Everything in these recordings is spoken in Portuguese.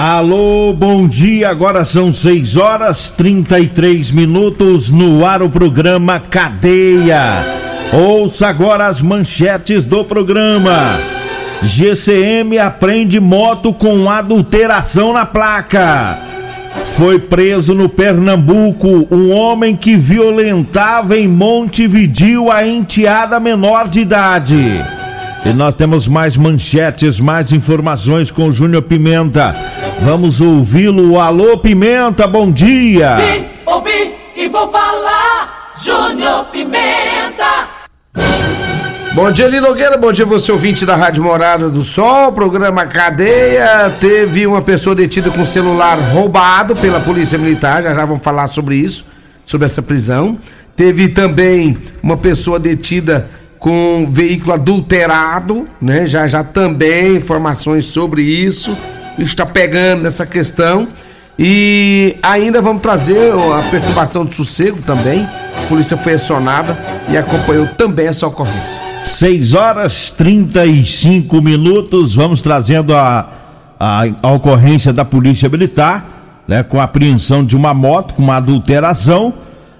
Alô, bom dia. Agora são 6 horas 33 minutos no ar o programa Cadeia. Ouça agora as manchetes do programa. GCM aprende moto com adulteração na placa. Foi preso no Pernambuco um homem que violentava em Montevidil a enteada menor de idade. E nós temos mais manchetes, mais informações com o Júnior Pimenta. Vamos ouvi-lo. Alô, Pimenta, bom dia. Vim, ouvi e vou falar. Júnior Pimenta. Bom dia, Lino Nogueira. Bom dia, você ouvinte da Rádio Morada do Sol. Programa Cadeia. Teve uma pessoa detida com celular roubado pela Polícia Militar. Já já vamos falar sobre isso, sobre essa prisão. Teve também uma pessoa detida com veículo adulterado, né? Já já também informações sobre isso. Está pegando nessa questão. E ainda vamos trazer a perturbação de sossego também. A polícia foi acionada e acompanhou também essa ocorrência. 6 horas 35 minutos. Vamos trazendo a, a, a ocorrência da Polícia Militar, né? Com a apreensão de uma moto com uma adulteração.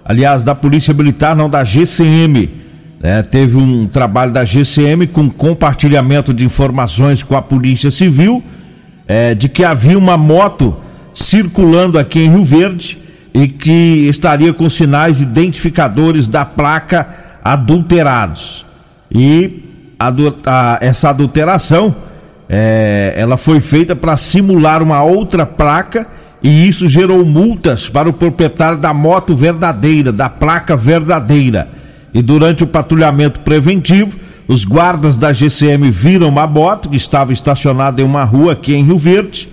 Aliás, da Polícia Militar, não da GCM né, teve um trabalho da GCM com compartilhamento de informações com a Polícia Civil é, de que havia uma moto circulando aqui em Rio Verde e que estaria com sinais identificadores da placa adulterados. E a, a, essa adulteração é, ela foi feita para simular uma outra placa e isso gerou multas para o proprietário da moto verdadeira, da placa verdadeira. E durante o patrulhamento preventivo, os guardas da GCM viram uma moto que estava estacionada em uma rua aqui em Rio Verde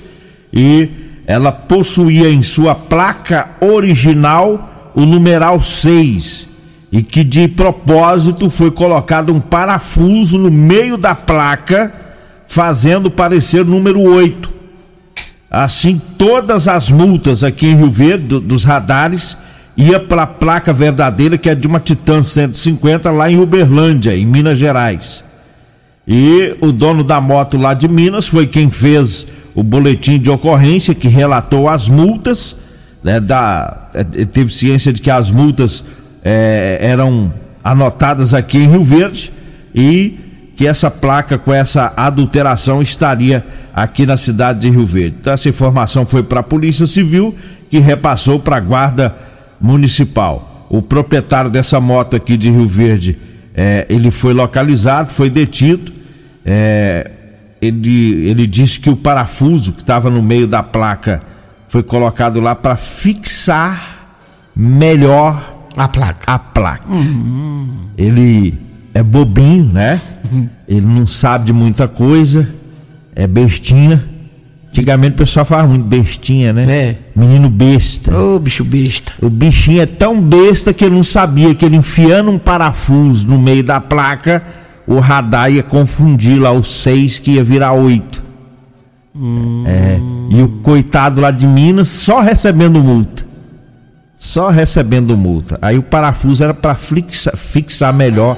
e ela possuía em sua placa original o numeral 6 e que de propósito foi colocado um parafuso no meio da placa, fazendo parecer número 8. Assim, todas as multas aqui em Rio Verde dos radares ia para a placa verdadeira que é de uma Titan 150 lá em Uberlândia, em Minas Gerais. E o dono da moto lá de Minas foi quem fez o boletim de ocorrência que relatou as multas, né, da, é, teve ciência de que as multas é, eram anotadas aqui em Rio Verde e que essa placa com essa adulteração estaria aqui na cidade de Rio Verde. Então essa informação foi para a Polícia Civil que repassou para a Guarda municipal. O proprietário dessa moto aqui de Rio Verde, é, ele foi localizado, foi detido. É, ele, ele disse que o parafuso que estava no meio da placa foi colocado lá para fixar melhor a placa. A placa. Uhum. Ele é bobinho, né? Uhum. Ele não sabe de muita coisa, é bestinha Antigamente o pessoal falava muito bestinha, né? É. Menino besta. Ô, oh, bicho besta. O bichinho é tão besta que ele não sabia que ele enfiando um parafuso no meio da placa, o radar ia confundir lá os seis que ia virar oito. Hum. É. E o coitado lá de Minas só recebendo multa. Só recebendo multa. Aí o parafuso era para fixar, fixar melhor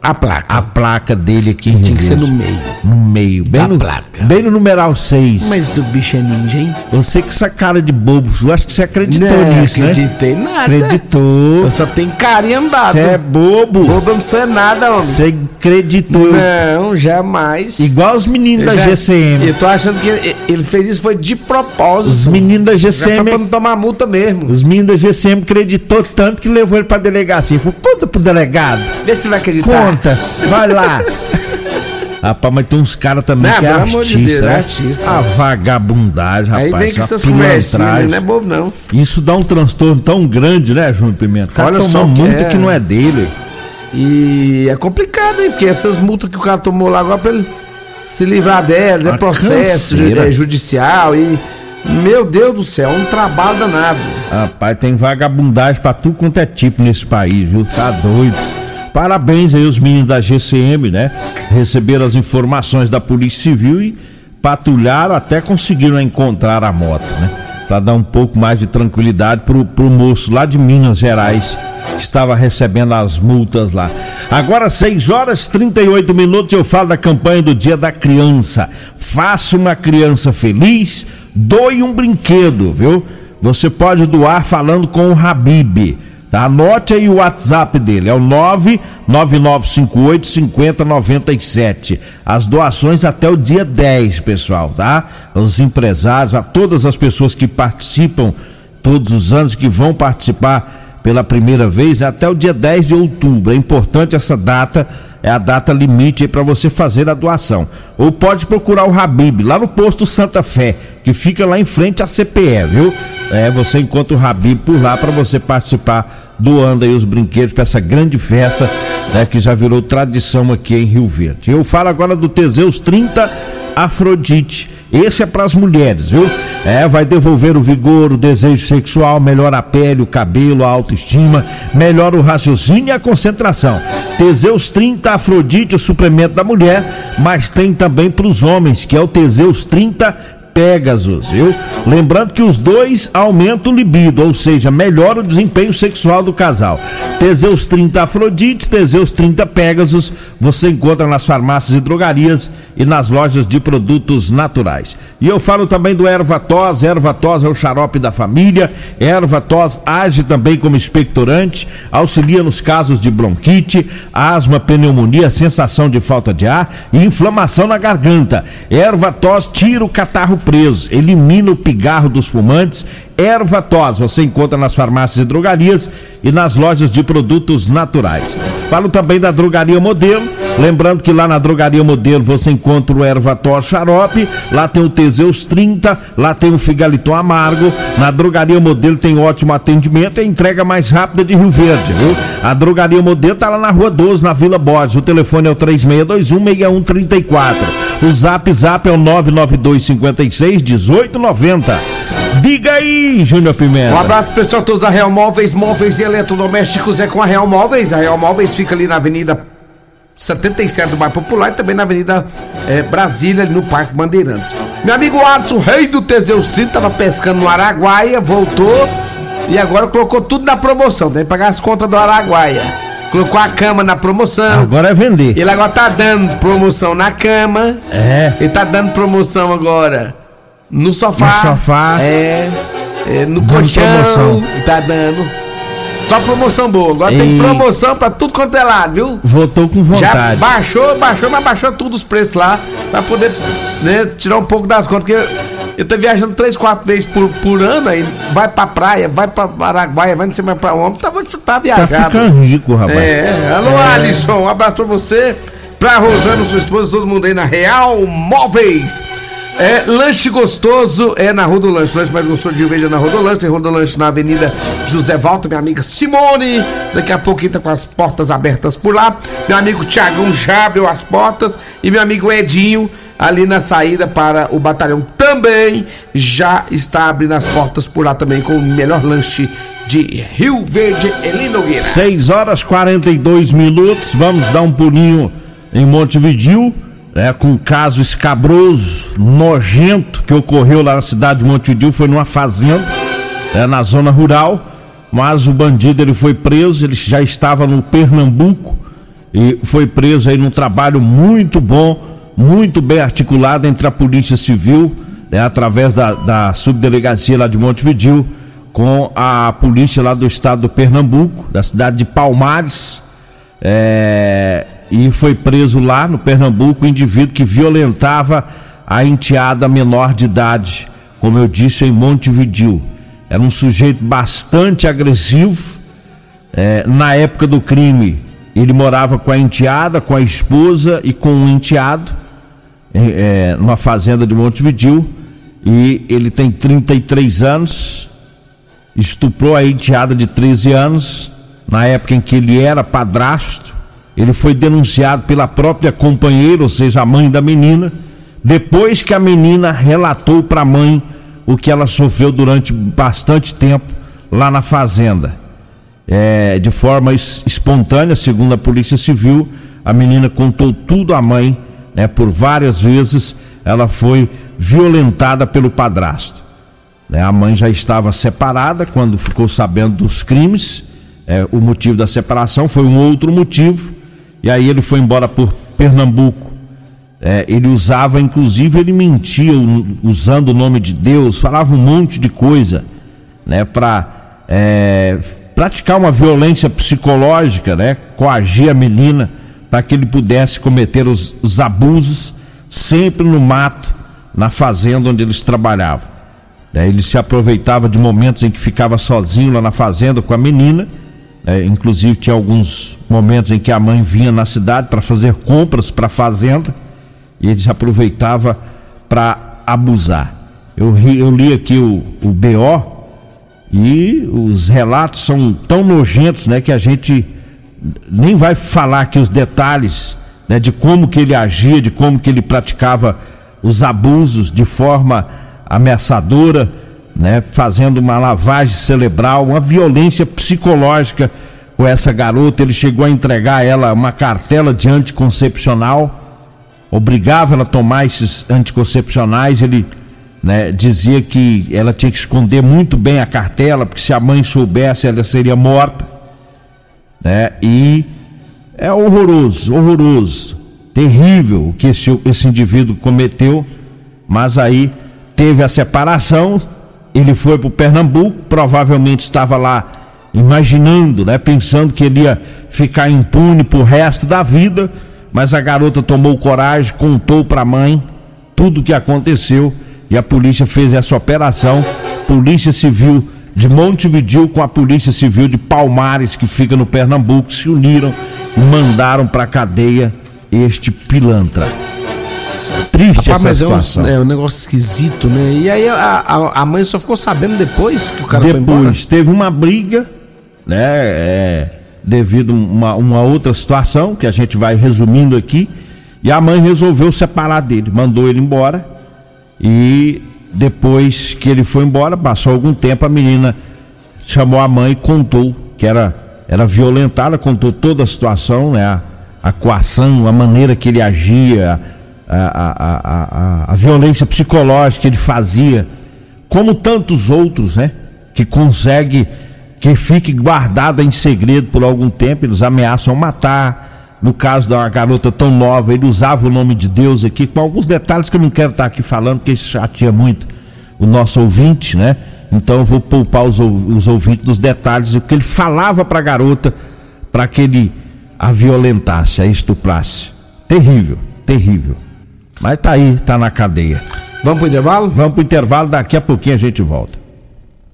a placa. A placa dele aqui. Tinha que ser no meio. No meio. Bem da no, placa. Bem no numeral 6. Mas o bicho é ninja, hein? Você com essa cara de bobo, eu acho que você acreditou não, nisso, né? acreditei nada. Acreditou. Eu só tenho carinha andado. Você é bobo. Bobo não sou nada, homem. Você acreditou. Não, jamais. Igual os meninos eu da já, GCM. Eu tô achando que ele fez isso foi de propósito. Os meninos da GCM. Já foi pra não tomar multa mesmo. Os meninos da GCM acreditou tanto que levou ele pra delegacia. Falou, conta pro delegado. Vê se vai acreditar. Conta. Vai lá. Rapaz, mas tem uns caras também não, que é artista, de Deus, né? artista. A vagabundagem, rapaz. Aí vem com essas conversinhas, não é bobo não. Isso dá um transtorno tão grande, né, João Pimenta? Olha só muito que, é... que não é dele. E é complicado, hein? Porque essas multas que o cara tomou lá agora pra ele se livrar delas, é processo é, judicial e. Meu Deus do céu, um trabalho danado. Rapaz, tem vagabundagem pra tudo quanto é tipo nesse país, viu? Tá doido. Parabéns aí os meninos da GCM, né? Receberam as informações da Polícia Civil e patrulharam até conseguiram encontrar a moto, né? Para dar um pouco mais de tranquilidade pro, pro moço lá de Minas Gerais que estava recebendo as multas lá. Agora 6 horas 38 minutos eu falo da campanha do Dia da Criança. Faça uma criança feliz, doe um brinquedo, viu? Você pode doar falando com o Habib. Tá? Anote aí o WhatsApp dele, é o 99958 5097. As doações até o dia 10, pessoal, tá? Os empresários, a todas as pessoas que participam todos os anos que vão participar pela primeira vez, até o dia 10 de outubro. É importante essa data, é a data limite para você fazer a doação. Ou pode procurar o Habib lá no posto Santa Fé, que fica lá em frente à CPE, viu? É, você encontra o Habib por lá para você participar doando aí os brinquedos para essa grande festa né, que já virou tradição aqui em Rio Verde. Eu falo agora do Teseus 30 Afrodite. Esse é para as mulheres, viu? É, vai devolver o vigor, o desejo sexual, melhora a pele, o cabelo, a autoestima, melhora o raciocínio e a concentração. Teseus 30 Afrodite, o suplemento da mulher, mas tem também para os homens, que é o Teseus 30 Pegasus, viu? Lembrando que os dois aumentam o libido, ou seja, melhora o desempenho sexual do casal. Teseus 30 Afrodite, Teseus 30 Pegasus, você encontra nas farmácias e drogarias e nas lojas de produtos naturais. E eu falo também do erva tos, erva tos é o xarope da família, erva tos age também como expectorante, auxilia nos casos de bronquite, asma, pneumonia, sensação de falta de ar e inflamação na garganta. Erva tos tira o catarro preso, elimina o pigarro dos fumantes erva tos. Você encontra nas farmácias e drogarias e nas lojas de produtos naturais. Falo também da Drogaria Modelo. Lembrando que lá na Drogaria Modelo você encontra o erva tos xarope, lá tem o Teseus 30, lá tem o Figaliton Amargo. Na Drogaria Modelo tem ótimo atendimento e entrega mais rápida de Rio Verde, viu? A Drogaria Modelo tá lá na Rua 12, na Vila Borges. O telefone é o 36216134. O Zap Zap é o 99256 1890. Diga aí, Júnior Pimenta. Um abraço pessoal todos da Real Móveis, móveis e eletrodomésticos é com a Real Móveis. A Real Móveis fica ali na Avenida 77 do Bairro Popular e também na Avenida é, Brasília, ali no Parque Bandeirantes. Meu amigo Alisson, rei do Teseus 30, tava pescando no Araguaia, voltou e agora colocou tudo na promoção. Tem que pagar as contas do Araguaia. Colocou a cama na promoção. Agora é vender. Ele agora tá dando promoção na cama. É. Ele tá dando promoção agora no sofá. No sofá. É. é no colchão. promoção. Tá dando. Só promoção boa. Agora tem promoção pra tudo quanto é lado, viu? Voltou com Já vontade. baixou, baixou, mas baixou tudo os preços lá pra poder né, tirar um pouco das contas. Porque eu tô viajando três, quatro vezes por, por ano, aí vai pra praia, vai pra Araguaia, vai não sei mais pra onde. Tá, tá Tá viajado. ficando rico, rapaz. É, alô É. Alisson, um abraço pra você, pra Rosana, sua esposa, todo mundo aí na Real Móveis. É, lanche gostoso é na Rua do Lanche. Lanche mais gostoso de Verde é na Rua do Lanche. Tem Rua do Lanche na Avenida José Valta, minha amiga Simone. Daqui a pouquinho tá com as portas abertas por lá. Meu amigo Tiagão já abriu as portas. E meu amigo Edinho, ali na saída para o batalhão, também já está abrindo as portas por lá também com o melhor lanche de Rio Verde, Eli Nogueira. 6 horas 42 minutos. Vamos dar um pulinho em Montevidil, né, com um caso escabroso, nojento, que ocorreu lá na cidade de Montevidil. Foi numa fazenda, né, na zona rural. Mas o bandido ele foi preso, ele já estava no Pernambuco e foi preso aí num trabalho muito bom, muito bem articulado entre a Polícia Civil, né, através da, da subdelegacia lá de Montevidil, com a polícia lá do estado do Pernambuco, da cidade de Palmares, é, e foi preso lá no Pernambuco o indivíduo que violentava a enteada menor de idade, como eu disse, em Montevidil. Era um sujeito bastante agressivo. é, na época do crime, ele morava com a enteada, com a esposa e com um enteado, é, numa fazenda de Montevidil. E ele tem 33 anos estuprou a enteada de 13 anos, na época em que ele era padrasto. Ele foi denunciado pela própria companheira, ou seja, a mãe da menina, depois que a menina relatou para a mãe o que ela sofreu durante bastante tempo lá na fazenda. é, de forma espontânea, segundo a Polícia Civil, a menina contou tudo à mãe, né? Por várias vezes ela foi violentada pelo padrasto. Né? A mãe já estava separada quando ficou sabendo dos crimes. É, o motivo da separação foi um outro motivo. E aí ele foi embora por Pernambuco. É, ele usava, inclusive, ele mentia usando o nome de Deus, falava um monte de coisa, né, para é, praticar uma violência psicológica, né, coagir a menina para que ele pudesse cometer os, os abusos sempre no mato, na fazenda onde eles trabalhavam. É, ele se aproveitava de momentos em que ficava sozinho lá na fazenda com a menina. É, inclusive tinha alguns momentos em que a mãe vinha na cidade para fazer compras para a fazenda e ele se aproveitava para abusar. Eu, eu, li aqui o, o BO e os relatos são tão nojentos, né, que a gente nem vai falar aqui os detalhes né, de como que ele agia, de como que ele praticava os abusos de forma ameaçadora, né, fazendo uma lavagem cerebral, uma violência psicológica com essa garota. Ele chegou a entregar a ela uma cartela de anticoncepcional, obrigava ela a tomar esses anticoncepcionais. Ele né, dizia que ela tinha que esconder muito bem a cartela, porque se a mãe soubesse, ela seria morta né? E é horroroso, horroroso, terrível o que esse, esse indivíduo cometeu, mas aí teve a separação, ele foi para o Pernambuco, provavelmente estava lá imaginando, né, pensando que ele ia ficar impune pro resto da vida, mas a garota tomou coragem, contou para a mãe tudo o que aconteceu e a polícia fez essa operação. Polícia Civil de Montevidil com a Polícia Civil de Palmares, que fica no Pernambuco, se uniram e mandaram para a cadeia este pilantra. Triste Rapaz, essa mas situação. É um, é um negócio esquisito, né? E aí a, a, a, mãe só ficou sabendo depois que o cara depois, foi embora? Depois, teve uma briga, né? É, devido a uma, uma outra situação que a gente vai resumindo aqui. E a mãe resolveu separar dele, mandou ele embora. E depois que ele foi embora, passou algum tempo, a menina chamou a mãe e contou que era, era violentada, contou toda a situação, né? A, a coação, a maneira que ele agia, a, a, a, a, violência psicológica que ele fazia, como tantos outros, né? Que consegue que fique guardada em segredo por algum tempo, eles ameaçam matar, no caso da garota tão nova, ele usava o nome de Deus aqui, com alguns detalhes que eu não quero estar aqui falando, porque isso chateia muito o nosso ouvinte, né? Então eu vou poupar os, os ouvintes dos detalhes do que ele falava para a garota para que ele a violentasse, a estuprasse. Terrível, terrível. Mas tá aí, tá na cadeia. Vamos pro intervalo? Vamos pro intervalo, daqui a pouquinho a gente volta.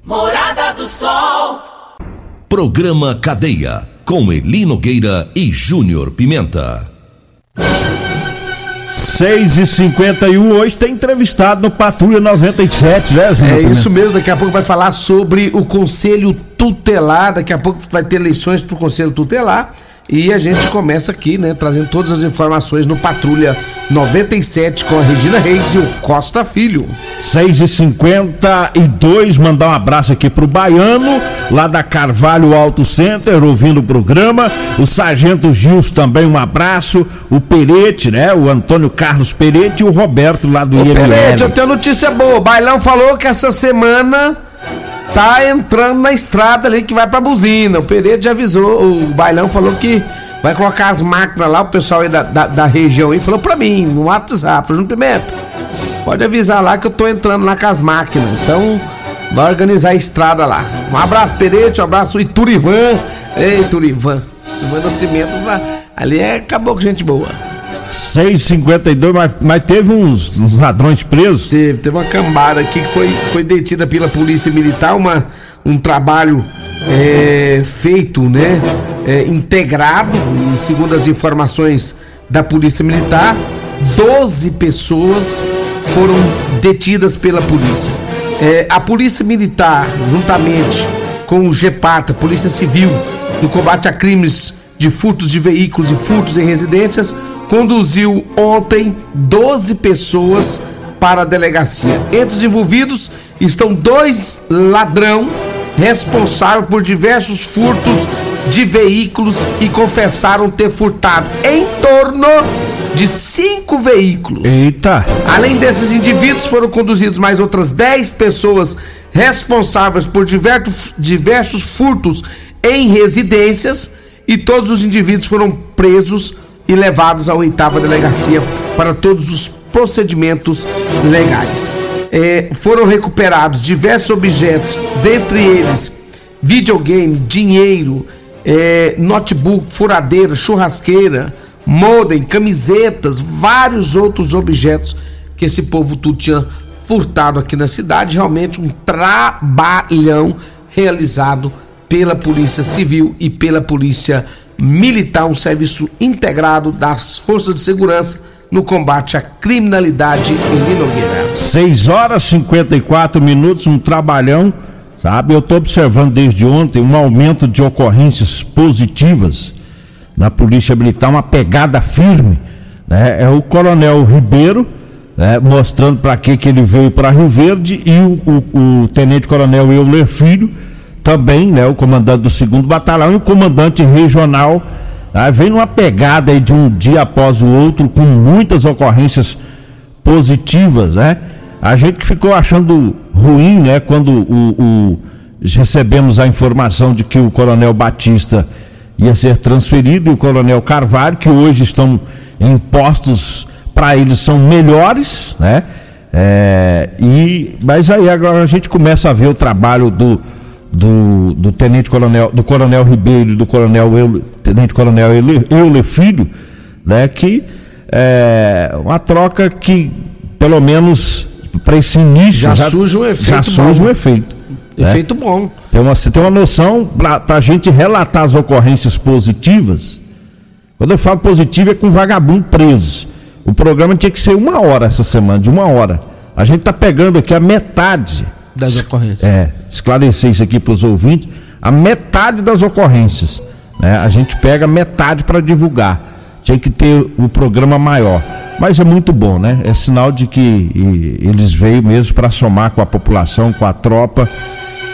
Morada do Sol. Programa Cadeia com Eli Nogueira e Júnior Pimenta. 6 e 51 hoje tem entrevistado no Patrulha 97, né, Júnior? É isso mesmo, daqui a pouco vai falar sobre o Conselho Tutelar, daqui a pouco vai ter eleições para o Conselho Tutelar e a gente começa aqui, né, trazendo todas as informações no Patrulha 97 com a Regina Reis e o Costa Filho. 6 e 52 mandar um abraço aqui pro Baiano, lá da Carvalho Auto Center, ouvindo o programa. O Sargento Gilson também um abraço. O Perete, né? O Antônio Carlos Perete e o Roberto lá do Ô, Perete, eu tenho notícia boa. O Bailão falou que essa semana tá entrando na estrada ali que vai pra buzina. O Pereira já avisou, o Bailão falou que vai colocar as máquinas lá, o pessoal aí da, da, da região aí falou pra mim, no WhatsApp, falou, Pimenta, pode avisar lá que eu tô entrando lá com as máquinas. Então, vai organizar a estrada lá. Um abraço, Perete, um abraço, Iturivan. Ei, Iturivan. Iturivan Nascimento, ali é acabou com gente boa. 6,52, mas, mas teve uns, uns, ladrões presos? Teve, teve uma cambada aqui que foi, foi detida pela polícia militar, uma, um trabalho é, feito, né? É, integrado, e segundo as informações da polícia militar, 12 pessoas foram detidas pela polícia. É, a polícia militar, juntamente com o GEPATA, Polícia Civil, no combate a crimes de furtos de veículos e furtos em residências, conduziu ontem 12 pessoas para a delegacia. Entre os envolvidos estão dois ladrão responsável por diversos furtos de veículos e confessaram ter furtado em torno de cinco veículos. Eita! Além desses indivíduos, foram conduzidos mais outras 10 pessoas responsáveis por diversos, diversos furtos em residências e todos os indivíduos foram presos e levados à oitava delegacia para todos os procedimentos legais. É, foram recuperados diversos objetos, dentre eles videogame, dinheiro, é, notebook, furadeira, churrasqueira, modem, camisetas, vários outros objetos que esse povo tudo tinha furtado aqui na cidade. Realmente um trabalhão realizado pela Polícia Civil e pela Polícia Militar, um serviço integrado das forças de segurança no combate à criminalidade em Linogueira. 6 horas e 54 minutos, um trabalhão, sabe? Eu estou observando desde ontem um aumento de ocorrências positivas na Polícia Militar, uma pegada firme. Né? É o Coronel Ribeiro. Né, mostrando para que, que ele veio para Rio Verde e o, o, o Tenente Coronel Euler Filho, também, né, o comandante do segundo batalhão e o comandante regional, tá, vem numa pegada aí de um dia após o outro, com muitas ocorrências positivas, né? A gente que ficou achando ruim, né, quando o, o recebemos a informação de que o Coronel Batista ia ser transferido e o Coronel Carvalho, que hoje estão em postos para eles são melhores, né? É, e mas aí agora a gente começa a ver o trabalho do do, do tenente coronel do coronel Ribeiro e do coronel Euler, tenente coronel Euler Filho, né? Que é uma troca que pelo menos para esse início já, já surge um efeito já surge um efeito né? efeito né? bom tem uma, você tem uma noção para a gente relatar as ocorrências positivas quando eu falo positivo é com vagabundo preso o programa tinha que ser uma hora essa semana, de uma hora. A gente está pegando aqui a metade das ocorrências. É, esclarecer isso aqui para os ouvintes, a metade das ocorrências. Né? A gente pega metade para divulgar. Tinha que ter o programa maior. Mas é muito bom, né? É sinal de que eles veio mesmo para somar com a população, com a tropa,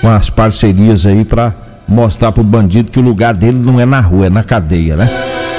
com as parcerias aí para mostrar pro bandido que o lugar dele não é na rua, é na cadeia, né?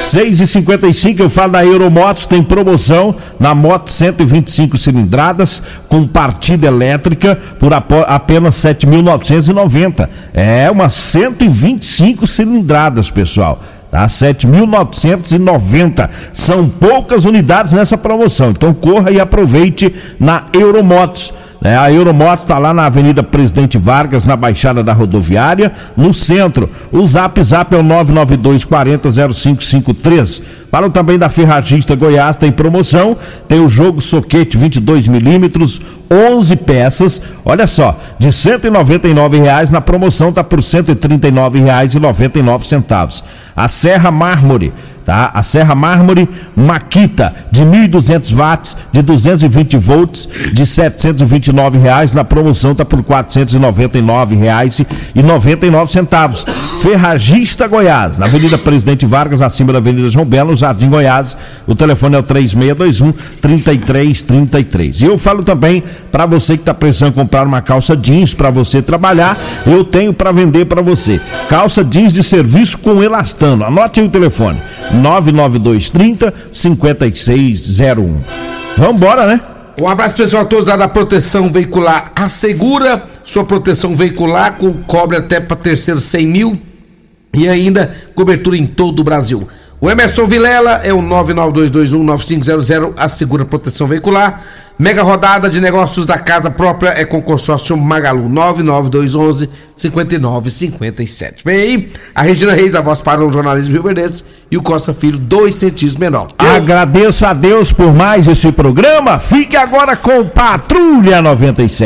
6 e 55 eu falo da Euromotos, tem promoção na moto 125 cilindradas com partida elétrica por apenas 7.990. É uma 125 cilindradas, pessoal. Tá? 7.990. São poucas unidades nessa promoção. Então corra e aproveite na Euromotos. É, a Euromoto está lá na Avenida Presidente Vargas, na Baixada da Rodoviária, no centro. O zap zap é o 992 40 0553. Falam também da Ferragista Goiás, tem promoção, tem o jogo soquete 22 milímetros, 11 peças, olha só, de 199 reais na promoção tá por R$ 139,99. A Serra Mármore tá? A Serra Mármore Maquita de 1.200 watts, de 220 volts, de 729 reais na promoção tá por 499 reais e 99 centavos. Ferragista Goiás, na Avenida Presidente Vargas, acima da Avenida João Belo, Jardim Goiás. O telefone é o 3621 3333. E eu falo também para você que está precisando comprar uma calça jeans para você trabalhar, eu tenho para vender para você. Calça jeans de serviço com elastano. Anote aí o telefone: 99230 5601. Vamos embora, né? Um abraço pessoal a todos da Proteção Veicular. Assegura sua proteção veicular com cobre até para terceiro 100 mil e ainda cobertura em todo o Brasil. O Emerson Vilela é o 992219500, assegura proteção veicular. Mega rodada de negócios da casa própria é com consórcio Magalu 99211 5957. Vem aí a Regina Reis, a voz para o jornalismo Rio Verdes e o Costa Filho, dois centímetros menor. Eu... Agradeço a Deus por mais esse programa. Fique agora com Patrulha 97.